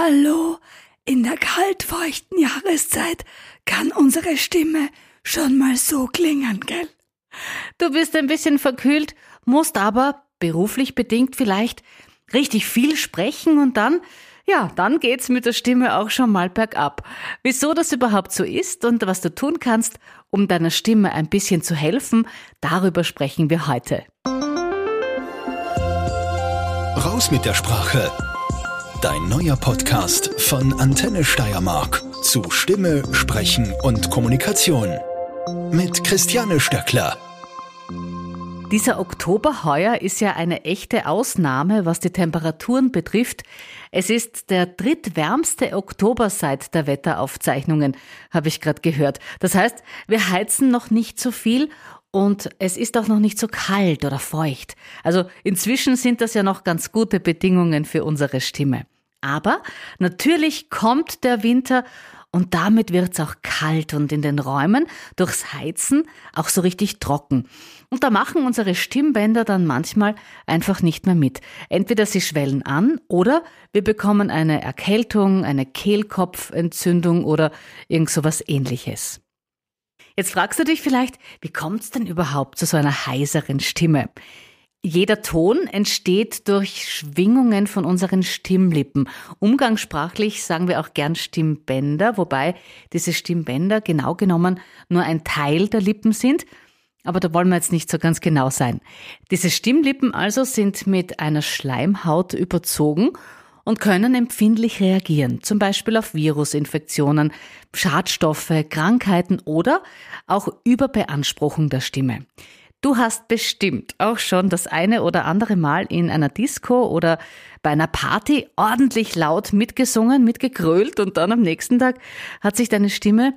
Hallo, in der kaltfeuchten Jahreszeit kann unsere Stimme schon mal so klingen, gell? Du bist ein bisschen verkühlt, musst aber, beruflich bedingt vielleicht, richtig viel sprechen und dann, ja, dann geht's mit der Stimme auch schon mal bergab. Wieso das überhaupt so ist und was du tun kannst, um deiner Stimme ein bisschen zu helfen, darüber sprechen wir heute. Raus mit der Sprache. Dein neuer Podcast von Antenne Steiermark zu Stimme, Sprechen und Kommunikation. Mit Christiane Stöckler. Dieser Oktober heuer ist ja eine echte Ausnahme, was die Temperaturen betrifft. Es ist der drittwärmste Oktober seit der Wetteraufzeichnungen, habe ich gerade gehört. Das heißt, wir heizen noch nicht so viel und es ist auch noch nicht so kalt oder feucht. Also inzwischen sind das ja noch ganz gute Bedingungen für unsere Stimme. Aber natürlich kommt der Winter und damit wird's auch kalt und in den Räumen durchs Heizen auch so richtig trocken. Und da machen unsere Stimmbänder dann manchmal einfach nicht mehr mit. Entweder sie schwellen an oder wir bekommen eine Erkältung, eine Kehlkopfentzündung oder irgend sowas ähnliches. Jetzt fragst du dich vielleicht, wie kommt's denn überhaupt zu so einer heiseren Stimme? Jeder Ton entsteht durch Schwingungen von unseren Stimmlippen. Umgangssprachlich sagen wir auch gern Stimmbänder, wobei diese Stimmbänder genau genommen nur ein Teil der Lippen sind. Aber da wollen wir jetzt nicht so ganz genau sein. Diese Stimmlippen also sind mit einer Schleimhaut überzogen und können empfindlich reagieren, zum Beispiel auf Virusinfektionen, Schadstoffe, Krankheiten oder auch Überbeanspruchung der Stimme. Du hast bestimmt auch schon das eine oder andere Mal in einer Disco oder bei einer Party ordentlich laut mitgesungen, mitgegrölt und dann am nächsten Tag hat sich deine Stimme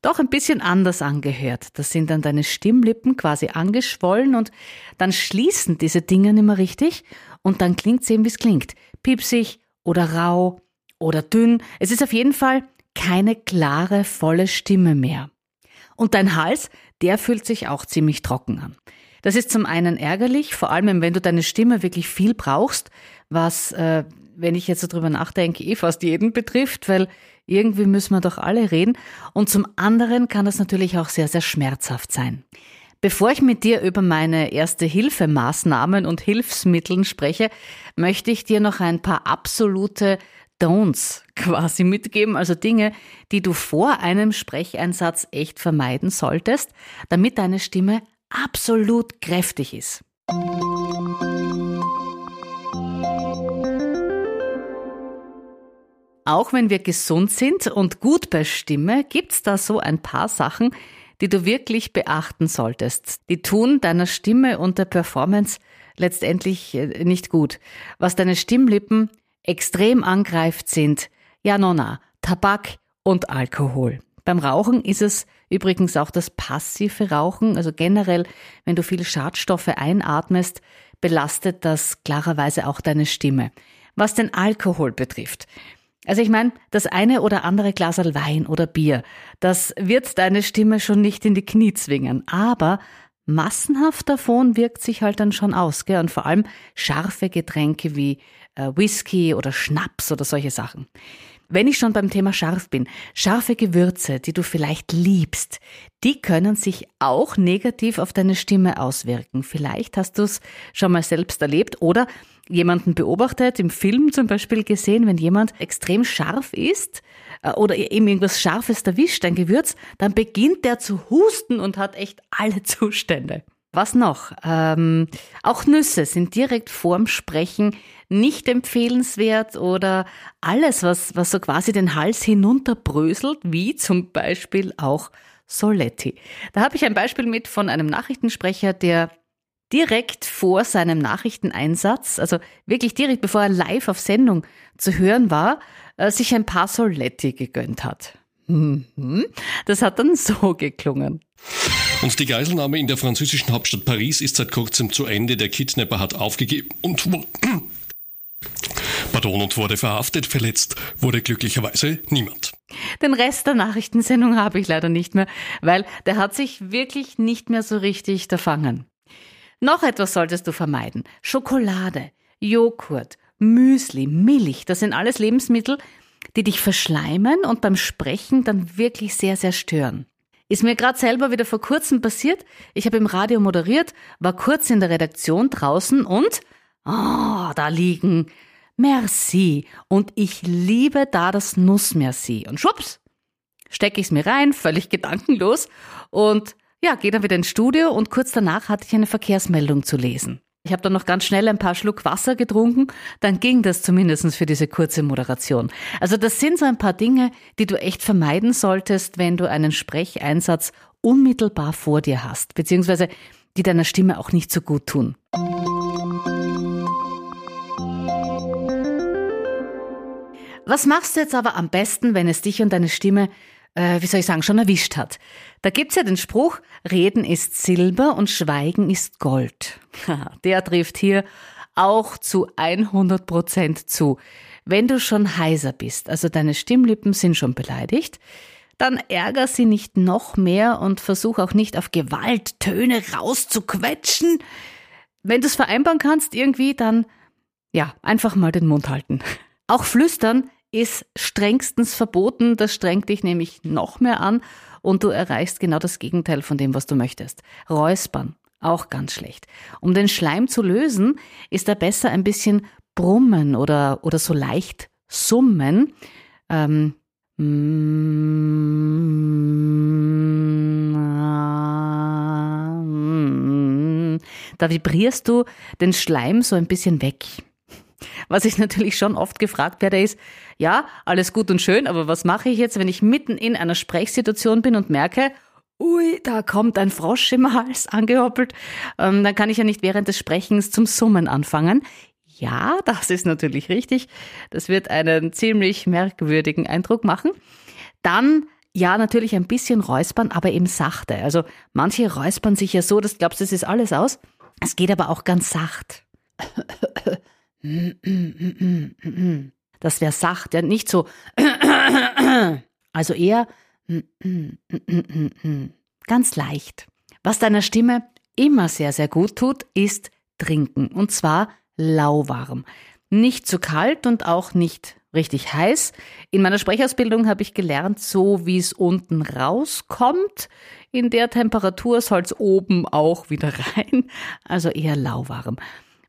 doch ein bisschen anders angehört. Da sind dann deine Stimmlippen quasi angeschwollen und dann schließen diese Dinge nicht mehr richtig und dann klingt es eben, wie es klingt. Piepsig oder rau oder dünn. Es ist auf jeden Fall keine klare, volle Stimme mehr. Und dein Hals, der fühlt sich auch ziemlich trocken an. Das ist zum einen ärgerlich, vor allem wenn du deine Stimme wirklich viel brauchst, was, äh, wenn ich jetzt so drüber nachdenke, eh fast jeden betrifft, weil irgendwie müssen wir doch alle reden. Und zum anderen kann das natürlich auch sehr, sehr schmerzhaft sein. Bevor ich mit dir über meine erste Hilfemaßnahmen und Hilfsmitteln spreche, möchte ich dir noch ein paar absolute Don'ts quasi mitgeben, also Dinge, die du vor einem Sprecheinsatz echt vermeiden solltest, damit deine Stimme absolut kräftig ist. Auch wenn wir gesund sind und gut bei Stimme, gibt's da so ein paar Sachen, die du wirklich beachten solltest. Die tun deiner Stimme und der Performance letztendlich äh, nicht gut. Was deine Stimmlippen extrem angreift, sind Janona, Tabak und Alkohol. Beim Rauchen ist es übrigens auch das passive Rauchen, also generell, wenn du viele Schadstoffe einatmest, belastet das klarerweise auch deine Stimme. Was den Alkohol betrifft, also ich meine, das eine oder andere Glas Wein oder Bier, das wird deine Stimme schon nicht in die Knie zwingen, aber massenhaft davon wirkt sich halt dann schon aus, gell? Und vor allem scharfe Getränke wie äh, Whisky oder Schnaps oder solche Sachen. Wenn ich schon beim Thema scharf bin, scharfe Gewürze, die du vielleicht liebst, die können sich auch negativ auf deine Stimme auswirken. Vielleicht hast du es schon mal selbst erlebt oder jemanden beobachtet, im Film zum Beispiel gesehen, wenn jemand extrem scharf ist äh, oder eben irgendwas Scharfes erwischt, ein Gewürz, dann beginnt der zu husten und hat echt alle Zustände. Was noch? Ähm, auch Nüsse sind direkt vorm Sprechen nicht empfehlenswert oder alles, was, was so quasi den Hals hinunterbröselt, wie zum Beispiel auch Soletti. Da habe ich ein Beispiel mit von einem Nachrichtensprecher, der direkt vor seinem Nachrichteneinsatz, also wirklich direkt bevor er live auf Sendung zu hören war, äh, sich ein paar Soletti gegönnt hat. Mhm. Das hat dann so geklungen. Und die Geiselnahme in der französischen Hauptstadt Paris ist seit kurzem zu Ende. Der Kidnapper hat aufgegeben und, pardon, und wurde verhaftet. Verletzt wurde glücklicherweise niemand. Den Rest der Nachrichtensendung habe ich leider nicht mehr, weil der hat sich wirklich nicht mehr so richtig erfangen. Noch etwas solltest du vermeiden. Schokolade, Joghurt, Müsli, Milch, das sind alles Lebensmittel, die dich verschleimen und beim Sprechen dann wirklich sehr, sehr stören. Ist mir gerade selber wieder vor kurzem passiert. Ich habe im Radio moderiert, war kurz in der Redaktion draußen und oh, da liegen Merci. Und ich liebe da das Nussmerci. Und schwupps, stecke ich es mir rein, völlig gedankenlos. Und ja, gehe dann wieder ins Studio und kurz danach hatte ich eine Verkehrsmeldung zu lesen. Ich habe dann noch ganz schnell ein paar Schluck Wasser getrunken, dann ging das zumindest für diese kurze Moderation. Also das sind so ein paar Dinge, die du echt vermeiden solltest, wenn du einen Sprecheinsatz unmittelbar vor dir hast, beziehungsweise die deiner Stimme auch nicht so gut tun. Was machst du jetzt aber am besten, wenn es dich und deine Stimme, äh, wie soll ich sagen, schon erwischt hat? Da gibt's ja den Spruch, Reden ist Silber und Schweigen ist Gold. Der trifft hier auch zu 100 Prozent zu. Wenn du schon heiser bist, also deine Stimmlippen sind schon beleidigt, dann ärger sie nicht noch mehr und versuch auch nicht auf Gewalt Töne rauszuquetschen. Wenn du es vereinbaren kannst irgendwie, dann ja, einfach mal den Mund halten. Auch flüstern ist strengstens verboten. Das strengt dich nämlich noch mehr an und du erreichst genau das Gegenteil von dem, was du möchtest. Räuspern, auch ganz schlecht. Um den Schleim zu lösen, ist er besser ein bisschen brummen oder, oder so leicht summen. Ähm, da vibrierst du den Schleim so ein bisschen weg. Was ich natürlich schon oft gefragt werde, ist, ja, alles gut und schön, aber was mache ich jetzt, wenn ich mitten in einer Sprechsituation bin und merke, ui, da kommt ein Frosch im Hals angehoppelt, ähm, dann kann ich ja nicht während des Sprechens zum Summen anfangen. Ja, das ist natürlich richtig. Das wird einen ziemlich merkwürdigen Eindruck machen. Dann ja, natürlich ein bisschen räuspern, aber eben sachte. Also manche räuspern sich ja so, dass du glaubst, das ist alles aus. Es geht aber auch ganz sacht. Das wäre sacht, ja, nicht so. Also eher ganz leicht. Was deiner Stimme immer sehr, sehr gut tut, ist trinken. Und zwar lauwarm. Nicht zu kalt und auch nicht richtig heiß. In meiner Sprechausbildung habe ich gelernt, so wie es unten rauskommt, in der Temperatur soll es oben auch wieder rein. Also eher lauwarm.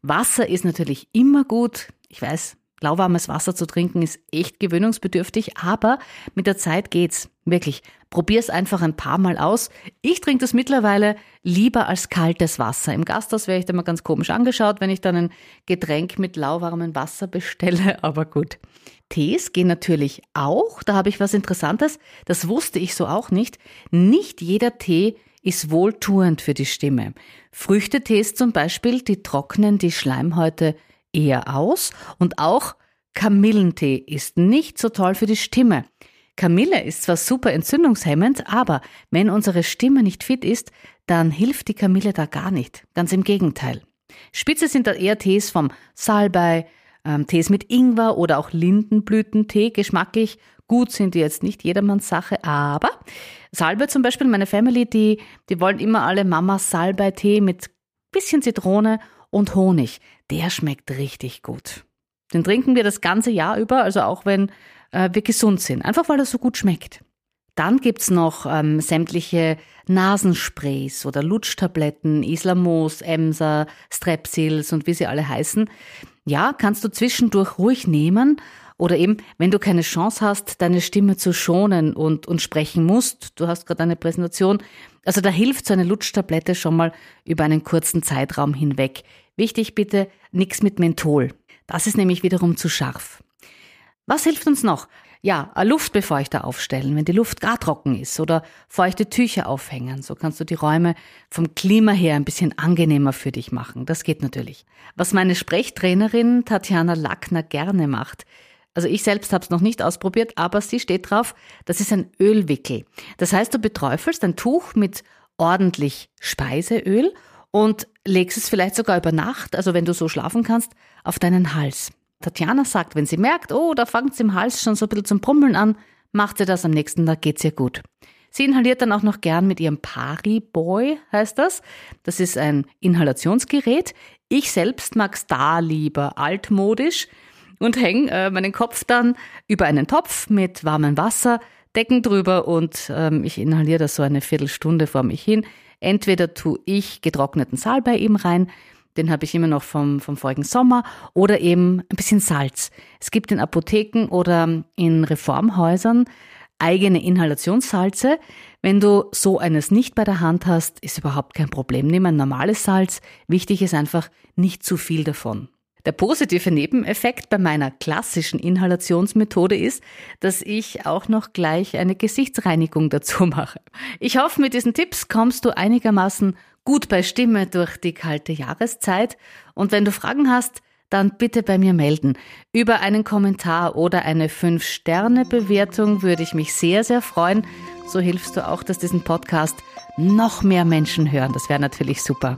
Wasser ist natürlich immer gut. Ich weiß, lauwarmes Wasser zu trinken ist echt gewöhnungsbedürftig, aber mit der Zeit geht's. Wirklich. Probier's einfach ein paar Mal aus. Ich trinke das mittlerweile lieber als kaltes Wasser. Im Gasthaus wäre ich da mal ganz komisch angeschaut, wenn ich dann ein Getränk mit lauwarmem Wasser bestelle, aber gut. Tees gehen natürlich auch. Da habe ich was Interessantes. Das wusste ich so auch nicht. Nicht jeder Tee ist wohltuend für die Stimme. Früchtetees zum Beispiel, die trocknen die Schleimhäute eher aus und auch Kamillentee ist nicht so toll für die Stimme. Kamille ist zwar super entzündungshemmend, aber wenn unsere Stimme nicht fit ist, dann hilft die Kamille da gar nicht. Ganz im Gegenteil. Spitze sind da eher Tees vom Salbei, ähm, Tees mit Ingwer oder auch Lindenblütentee, geschmacklich. Gut sind die jetzt nicht jedermanns Sache, aber Salbei zum Beispiel, meine Family, die, die wollen immer alle Mama Salbei-Tee mit bisschen Zitrone und Honig. Der schmeckt richtig gut. Den trinken wir das ganze Jahr über, also auch wenn äh, wir gesund sind. Einfach weil er so gut schmeckt. Dann gibt's noch ähm, sämtliche Nasensprays oder Lutschtabletten, Islamos, Emser, Strepsils und wie sie alle heißen. Ja, kannst du zwischendurch ruhig nehmen oder eben, wenn du keine Chance hast, deine Stimme zu schonen und, und sprechen musst, du hast gerade eine Präsentation, also da hilft so eine Lutschtablette schon mal über einen kurzen Zeitraum hinweg. Wichtig bitte, nichts mit Menthol. Das ist nämlich wiederum zu scharf. Was hilft uns noch? Ja, Luftbefeuchter aufstellen, wenn die Luft gar trocken ist oder feuchte Tücher aufhängen. So kannst du die Räume vom Klima her ein bisschen angenehmer für dich machen. Das geht natürlich. Was meine Sprechtrainerin Tatjana Lackner gerne macht, also ich selbst habe es noch nicht ausprobiert, aber sie steht drauf, das ist ein Ölwickel. Das heißt, du beträufelst ein Tuch mit ordentlich Speiseöl und legst es vielleicht sogar über Nacht, also wenn du so schlafen kannst, auf deinen Hals. Tatjana sagt, wenn sie merkt, oh, da fängt es im Hals schon so ein bisschen zum Brummeln an, macht sie das am nächsten Tag, geht's ihr gut. Sie inhaliert dann auch noch gern mit ihrem Pari Boy, heißt das. Das ist ein Inhalationsgerät. Ich selbst mag's da lieber altmodisch und hänge äh, meinen Kopf dann über einen Topf mit warmem Wasser, Decken drüber und ähm, ich inhaliere das so eine Viertelstunde vor mich hin. Entweder tue ich getrockneten Salbei eben rein, den habe ich immer noch vom, vom vorigen Sommer, oder eben ein bisschen Salz. Es gibt in Apotheken oder in Reformhäusern eigene Inhalationssalze. Wenn du so eines nicht bei der Hand hast, ist überhaupt kein Problem. Nimm ein normales Salz. Wichtig ist einfach nicht zu viel davon. Der positive Nebeneffekt bei meiner klassischen Inhalationsmethode ist, dass ich auch noch gleich eine Gesichtsreinigung dazu mache. Ich hoffe, mit diesen Tipps kommst du einigermaßen gut bei Stimme durch die kalte Jahreszeit. Und wenn du Fragen hast, dann bitte bei mir melden. Über einen Kommentar oder eine 5-Sterne-Bewertung würde ich mich sehr, sehr freuen. So hilfst du auch, dass diesen Podcast noch mehr Menschen hören. Das wäre natürlich super.